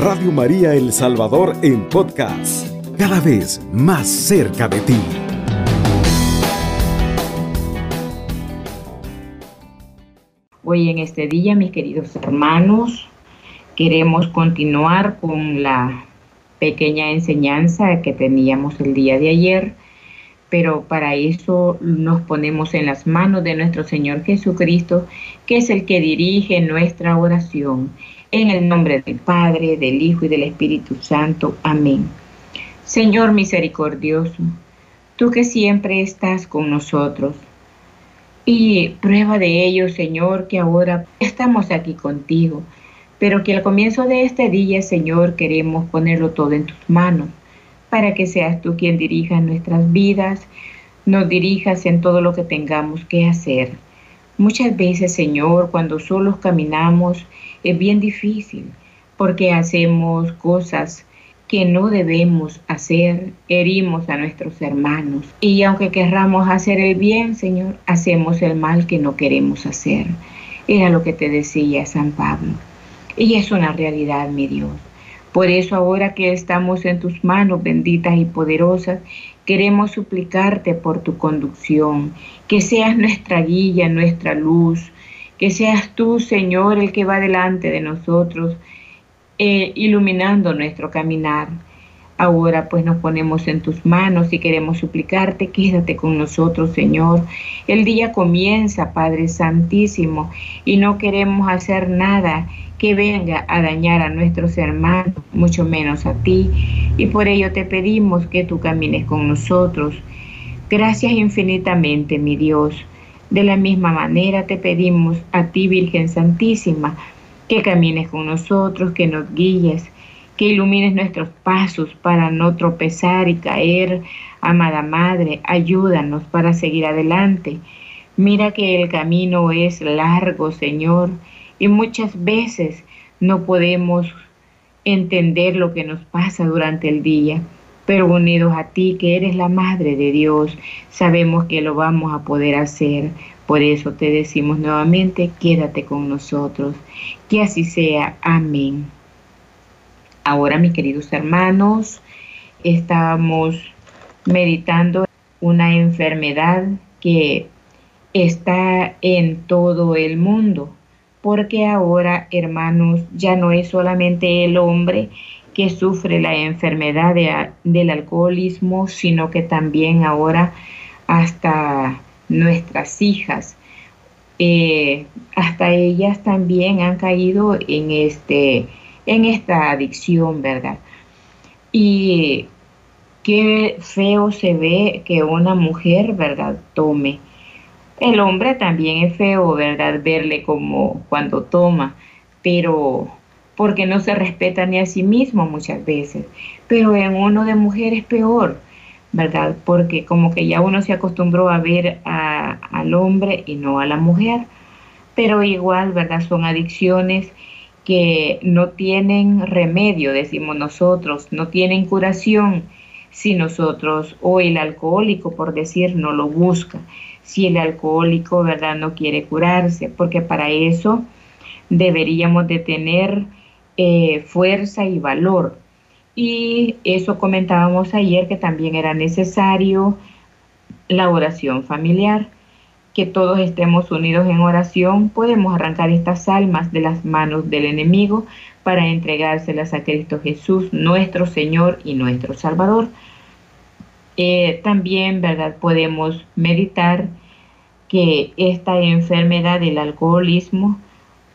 Radio María El Salvador en podcast, cada vez más cerca de ti. Hoy en este día, mis queridos hermanos, queremos continuar con la pequeña enseñanza que teníamos el día de ayer, pero para eso nos ponemos en las manos de nuestro Señor Jesucristo, que es el que dirige nuestra oración en el nombre del Padre, del Hijo y del Espíritu Santo. Amén. Señor misericordioso, tú que siempre estás con nosotros. Y prueba de ello, Señor, que ahora estamos aquí contigo, pero que al comienzo de este día, Señor, queremos ponerlo todo en tus manos, para que seas tú quien dirija nuestras vidas, nos dirijas en todo lo que tengamos que hacer. Muchas veces, Señor, cuando solos caminamos, es bien difícil porque hacemos cosas que no debemos hacer, herimos a nuestros hermanos. Y aunque querramos hacer el bien, Señor, hacemos el mal que no queremos hacer. Era lo que te decía San Pablo. Y es una realidad, mi Dios. Por eso ahora que estamos en tus manos benditas y poderosas, queremos suplicarte por tu conducción, que seas nuestra guía, nuestra luz, que seas tú, Señor, el que va delante de nosotros, eh, iluminando nuestro caminar. Ahora pues nos ponemos en tus manos y queremos suplicarte, quédate con nosotros, Señor. El día comienza, Padre Santísimo, y no queremos hacer nada que venga a dañar a nuestros hermanos, mucho menos a ti. Y por ello te pedimos que tú camines con nosotros. Gracias infinitamente, mi Dios de la misma manera te pedimos a ti, Virgen Santísima, que camines con nosotros, que nos guíes, que ilumines nuestros pasos para no tropezar y caer. Amada Madre, ayúdanos para seguir adelante. Mira que el camino es largo, Señor, y muchas veces no podemos entender lo que nos pasa durante el día pero unidos a ti, que eres la Madre de Dios, sabemos que lo vamos a poder hacer. Por eso te decimos nuevamente, quédate con nosotros. Que así sea. Amén. Ahora, mis queridos hermanos, estamos meditando una enfermedad que está en todo el mundo, porque ahora, hermanos, ya no es solamente el hombre que sufre la enfermedad del alcoholismo, sino que también ahora hasta nuestras hijas, eh, hasta ellas también han caído en, este, en esta adicción, ¿verdad? Y qué feo se ve que una mujer, ¿verdad?, tome. El hombre también es feo, ¿verdad?, verle como cuando toma, pero porque no se respeta ni a sí mismo muchas veces. Pero en uno de mujer es peor, ¿verdad? Porque como que ya uno se acostumbró a ver al hombre y no a la mujer. Pero igual, ¿verdad? Son adicciones que no tienen remedio, decimos nosotros, no tienen curación si nosotros, o el alcohólico, por decir, no lo busca, si el alcohólico, ¿verdad?, no quiere curarse, porque para eso deberíamos de tener eh, fuerza y valor. Y eso comentábamos ayer que también era necesario la oración familiar, que todos estemos unidos en oración, podemos arrancar estas almas de las manos del enemigo para entregárselas a Cristo Jesús, nuestro Señor y nuestro Salvador. Eh, también, ¿verdad? Podemos meditar que esta enfermedad del alcoholismo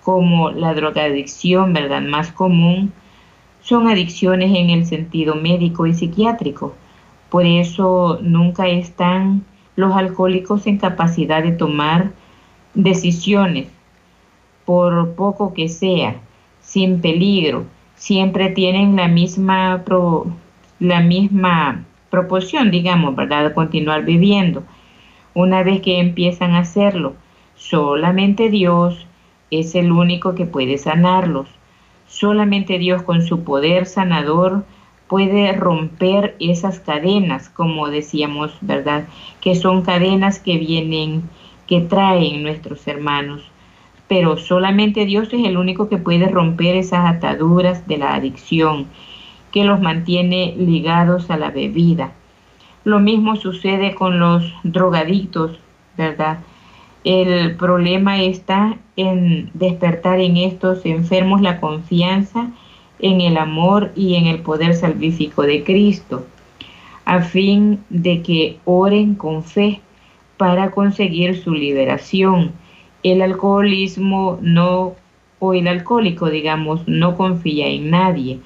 como la drogadicción, ¿verdad? Más común, son adicciones en el sentido médico y psiquiátrico. Por eso nunca están los alcohólicos en capacidad de tomar decisiones, por poco que sea, sin peligro. Siempre tienen la misma, la misma proporción, digamos, ¿verdad? Continuar viviendo. Una vez que empiezan a hacerlo, solamente Dios es el único que puede sanarlos. Solamente Dios con su poder sanador puede romper esas cadenas, como decíamos, ¿verdad? Que son cadenas que vienen, que traen nuestros hermanos. pero solamente Dios es el único que puede romper esas ataduras de la adicción que los mantiene ligados a la bebida. Lo mismo sucede con los drogadictos, ¿verdad? El problema está en despertar en estos enfermos la confianza en el amor y en el poder salvífico de Cristo, a fin de que oren con fe para conseguir su liberación. El alcoholismo no, o el alcohólico, digamos, no confía en nadie.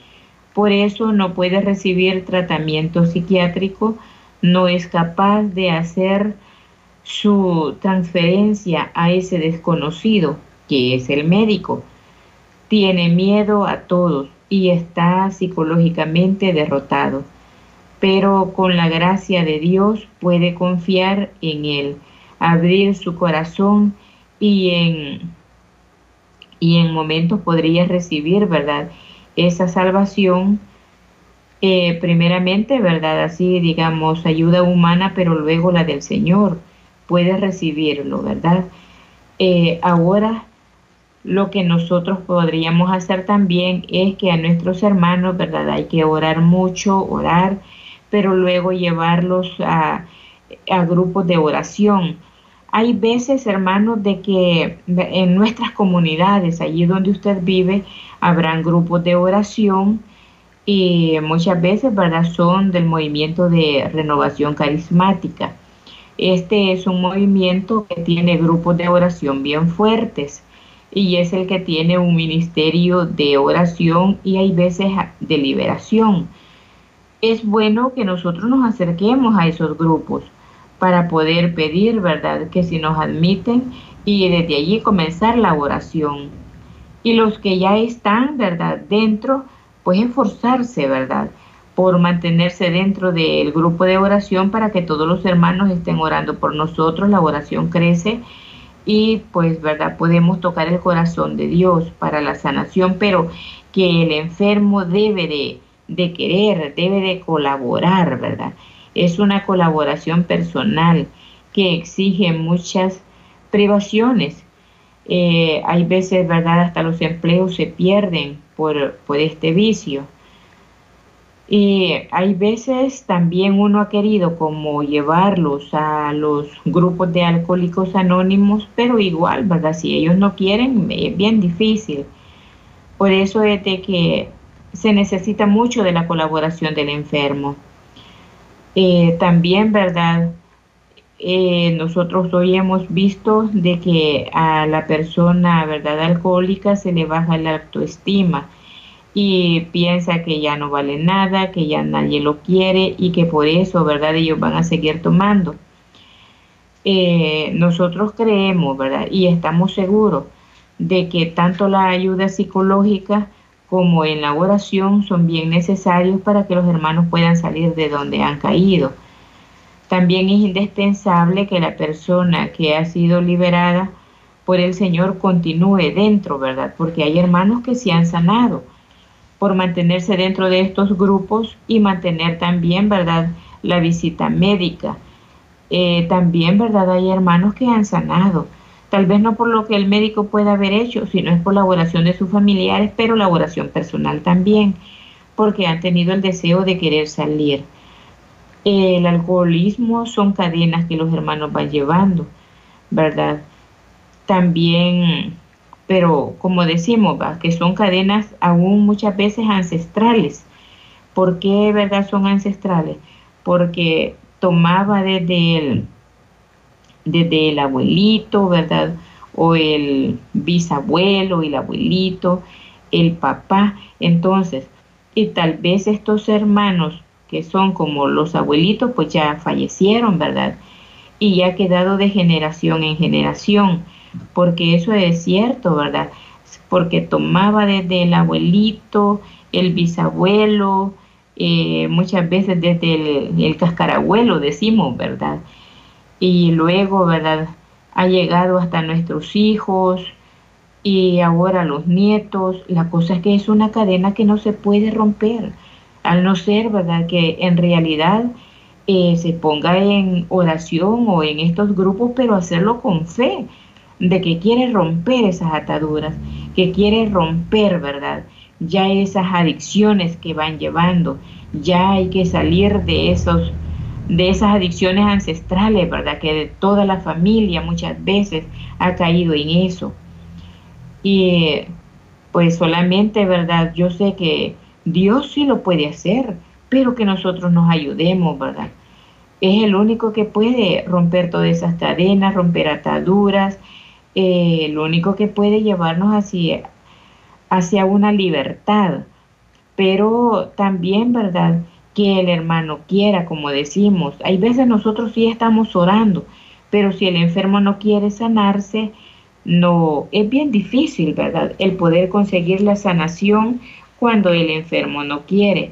Por eso no puede recibir tratamiento psiquiátrico, no es capaz de hacer su transferencia a ese desconocido, que es el médico. Tiene miedo a todos y está psicológicamente derrotado, pero con la gracia de Dios puede confiar en Él, abrir su corazón y en, y en momentos podría recibir, ¿verdad? Esa salvación eh, primeramente, ¿verdad? Así, digamos, ayuda humana, pero luego la del Señor puede recibirlo, ¿verdad? Eh, ahora lo que nosotros podríamos hacer también es que a nuestros hermanos, ¿verdad? Hay que orar mucho, orar, pero luego llevarlos a, a grupos de oración. Hay veces, hermanos, de que en nuestras comunidades, allí donde usted vive, habrán grupos de oración y muchas veces, ¿verdad? Son del movimiento de renovación carismática. Este es un movimiento que tiene grupos de oración bien fuertes y es el que tiene un ministerio de oración y hay veces de liberación. Es bueno que nosotros nos acerquemos a esos grupos para poder pedir, ¿verdad? Que si nos admiten y desde allí comenzar la oración. Y los que ya están, ¿verdad? Dentro, pues esforzarse, ¿verdad? por mantenerse dentro del grupo de oración para que todos los hermanos estén orando por nosotros. La oración crece y pues, ¿verdad? Podemos tocar el corazón de Dios para la sanación, pero que el enfermo debe de, de querer, debe de colaborar, ¿verdad? Es una colaboración personal que exige muchas privaciones. Eh, hay veces, ¿verdad? Hasta los empleos se pierden por, por este vicio. Y hay veces también uno ha querido como llevarlos a los grupos de alcohólicos anónimos, pero igual, ¿verdad? Si ellos no quieren, es bien difícil. Por eso es de que se necesita mucho de la colaboración del enfermo. Eh, también, ¿verdad? Eh, nosotros hoy hemos visto de que a la persona, ¿verdad? Alcohólica se le baja la autoestima y piensa que ya no vale nada, que ya nadie lo quiere y que por eso, ¿verdad? Ellos van a seguir tomando. Eh, nosotros creemos, ¿verdad? Y estamos seguros de que tanto la ayuda psicológica como en la oración son bien necesarios para que los hermanos puedan salir de donde han caído. También es indispensable que la persona que ha sido liberada por el Señor continúe dentro, ¿verdad? Porque hay hermanos que se han sanado por mantenerse dentro de estos grupos y mantener también, ¿verdad?, la visita médica. Eh, también, ¿verdad?, hay hermanos que han sanado, tal vez no por lo que el médico pueda haber hecho, sino es por la oración de sus familiares, pero la oración personal también, porque han tenido el deseo de querer salir. El alcoholismo son cadenas que los hermanos van llevando, ¿verdad? También pero como decimos, que son cadenas aún muchas veces ancestrales. ¿Por qué, verdad, son ancestrales? Porque tomaba desde el, desde el abuelito, ¿verdad? O el bisabuelo el abuelito, el papá. Entonces, y tal vez estos hermanos que son como los abuelitos, pues ya fallecieron, ¿verdad? Y ya ha quedado de generación en generación porque eso es cierto, ¿verdad? Porque tomaba desde el abuelito, el bisabuelo, eh, muchas veces desde el, cascarabuelo, decimos, ¿verdad? Y luego, ¿verdad? Ha llegado hasta nuestros hijos y ahora los nietos. La cosa es que es una cadena que no se puede romper, al no ser, ¿verdad? Que en realidad eh, se ponga en oración o en estos grupos, pero hacerlo con fe de que quiere romper esas ataduras, que quiere romper, ¿verdad? Ya esas adicciones que van llevando, ya hay que salir de esos de esas adicciones ancestrales, ¿verdad? Que de toda la familia muchas veces ha caído en eso. Y pues solamente, ¿verdad? Yo sé que Dios sí lo puede hacer, pero que nosotros nos ayudemos, ¿verdad? Es el único que puede romper todas esas cadenas, romper ataduras, eh, el único que puede llevarnos hacia, hacia una libertad. Pero también, ¿verdad? Que el hermano quiera, como decimos. Hay veces nosotros sí estamos orando, pero si el enfermo no quiere sanarse, no, es bien difícil, ¿verdad? El poder conseguir la sanación cuando el enfermo no quiere.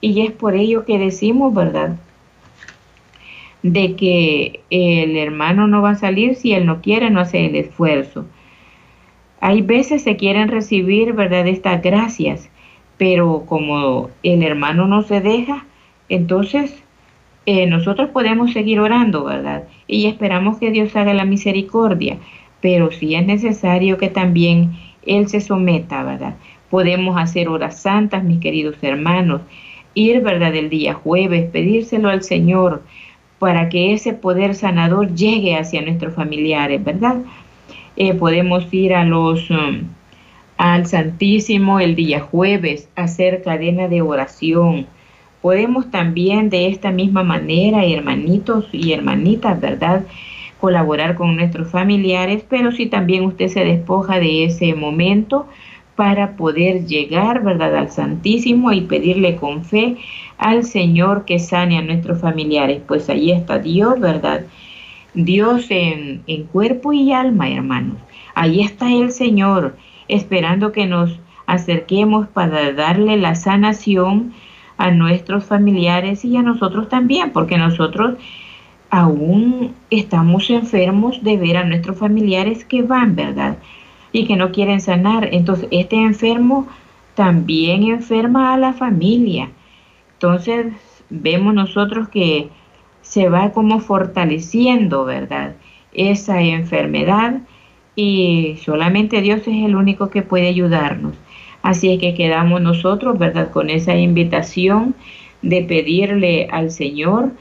Y es por ello que decimos, ¿verdad? De que el hermano no va a salir si él no quiere, no hace el esfuerzo. Hay veces se quieren recibir, ¿verdad? Estas gracias, pero como el hermano no se deja, entonces eh, nosotros podemos seguir orando, ¿verdad? Y esperamos que Dios haga la misericordia, pero si es necesario que también Él se someta, ¿verdad? Podemos hacer horas santas, mis queridos hermanos, ir, ¿verdad?, el día jueves, pedírselo al Señor para que ese poder sanador llegue hacia nuestros familiares, ¿verdad? Eh, podemos ir a los, um, al Santísimo el día jueves, hacer cadena de oración. Podemos también de esta misma manera, hermanitos y hermanitas, ¿verdad? colaborar con nuestros familiares, pero si también usted se despoja de ese momento, para poder llegar, ¿verdad?, al Santísimo y pedirle con fe al Señor que sane a nuestros familiares. Pues ahí está Dios, ¿verdad? Dios en, en cuerpo y alma, hermanos. Ahí está el Señor, esperando que nos acerquemos para darle la sanación a nuestros familiares y a nosotros también, porque nosotros aún estamos enfermos de ver a nuestros familiares que van, ¿verdad? y que no quieren sanar. Entonces, este enfermo también enferma a la familia. Entonces, vemos nosotros que se va como fortaleciendo, ¿verdad? Esa enfermedad y solamente Dios es el único que puede ayudarnos. Así es que quedamos nosotros, ¿verdad? Con esa invitación de pedirle al Señor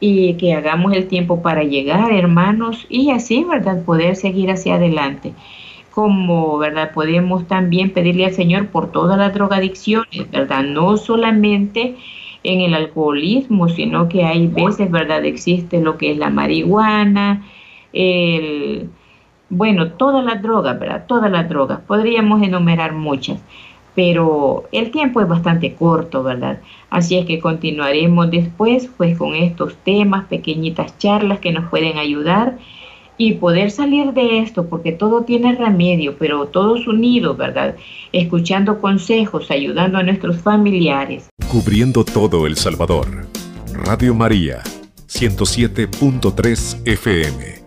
y que hagamos el tiempo para llegar, hermanos, y así, ¿verdad? Poder seguir hacia adelante como, ¿verdad? Podemos también pedirle al Señor por todas las drogadicciones, ¿verdad? No solamente en el alcoholismo, sino que hay veces, ¿verdad? Existe lo que es la marihuana, el, bueno, todas las drogas, ¿verdad? Todas las drogas. Podríamos enumerar muchas, pero el tiempo es bastante corto, ¿verdad? Así es que continuaremos después, pues, con estos temas, pequeñitas charlas que nos pueden ayudar y poder salir de esto, porque todo tiene remedio, pero todos unidos, ¿verdad? Escuchando consejos, ayudando a nuestros familiares. Cubriendo todo El Salvador. Radio María, 107.3 FM.